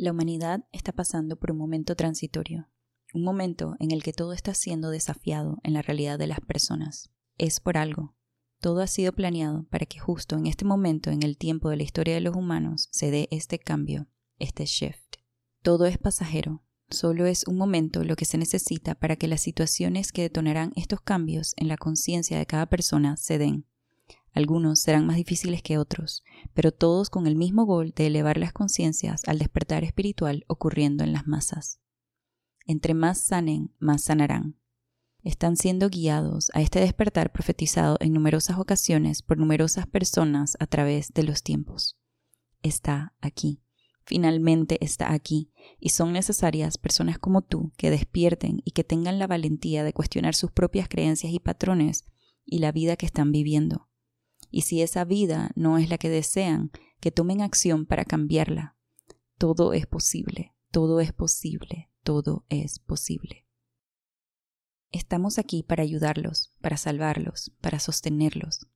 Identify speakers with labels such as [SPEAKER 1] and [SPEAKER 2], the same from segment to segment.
[SPEAKER 1] La humanidad está pasando por un momento transitorio, un momento en el que todo está siendo desafiado en la realidad de las personas. Es por algo. Todo ha sido planeado para que justo en este momento en el tiempo de la historia de los humanos se dé este cambio, este shift. Todo es pasajero, solo es un momento lo que se necesita para que las situaciones que detonarán estos cambios en la conciencia de cada persona se den. Algunos serán más difíciles que otros, pero todos con el mismo gol de elevar las conciencias al despertar espiritual ocurriendo en las masas. Entre más sanen, más sanarán. Están siendo guiados a este despertar profetizado en numerosas ocasiones por numerosas personas a través de los tiempos. Está aquí, finalmente está aquí, y son necesarias personas como tú que despierten y que tengan la valentía de cuestionar sus propias creencias y patrones y la vida que están viviendo y si esa vida no es la que desean, que tomen acción para cambiarla. Todo es posible, todo es posible, todo es posible. Estamos aquí para ayudarlos, para salvarlos, para sostenerlos.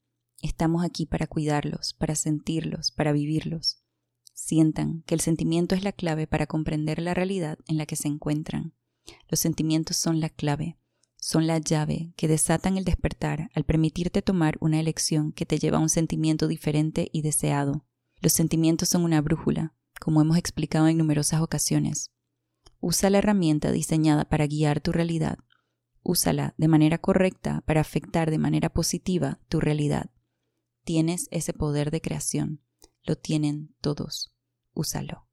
[SPEAKER 1] Estamos aquí para cuidarlos, para sentirlos, para vivirlos. Sientan que el sentimiento es la clave para comprender la realidad en la que se encuentran. Los sentimientos son la clave son la llave que desatan el despertar al permitirte tomar una elección que te lleva a un sentimiento diferente y deseado. Los sentimientos son una brújula, como hemos explicado en numerosas ocasiones. Usa la herramienta diseñada para guiar tu realidad. Úsala de manera correcta para afectar de manera positiva tu realidad. Tienes ese poder de creación. Lo tienen todos. Úsalo.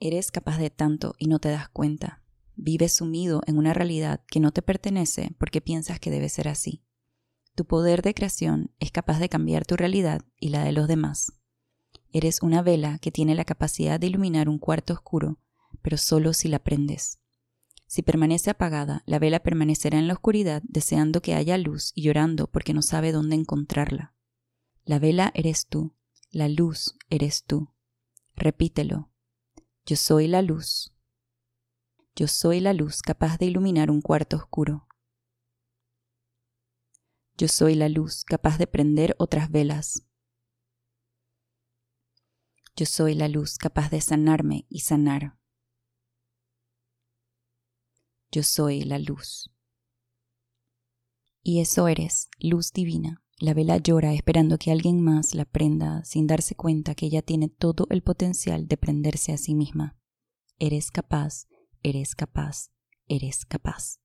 [SPEAKER 1] Eres capaz de tanto y no te das cuenta. Vives sumido en una realidad que no te pertenece porque piensas que debe ser así. Tu poder de creación es capaz de cambiar tu realidad y la de los demás. Eres una vela que tiene la capacidad de iluminar un cuarto oscuro, pero solo si la prendes. Si permanece apagada, la vela permanecerá en la oscuridad deseando que haya luz y llorando porque no sabe dónde encontrarla. La vela eres tú, la luz eres tú. Repítelo. Yo soy la luz, yo soy la luz capaz de iluminar un cuarto oscuro. Yo soy la luz capaz de prender otras velas. Yo soy la luz capaz de sanarme y sanar. Yo soy la luz. Y eso eres, luz divina. La vela llora esperando que alguien más la prenda sin darse cuenta que ella tiene todo el potencial de prenderse a sí misma. Eres capaz eres capaz, eres capaz.